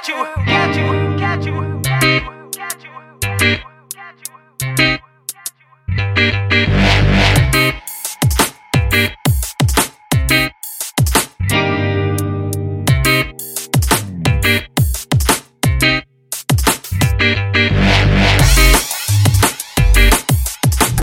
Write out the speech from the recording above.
got you, got you.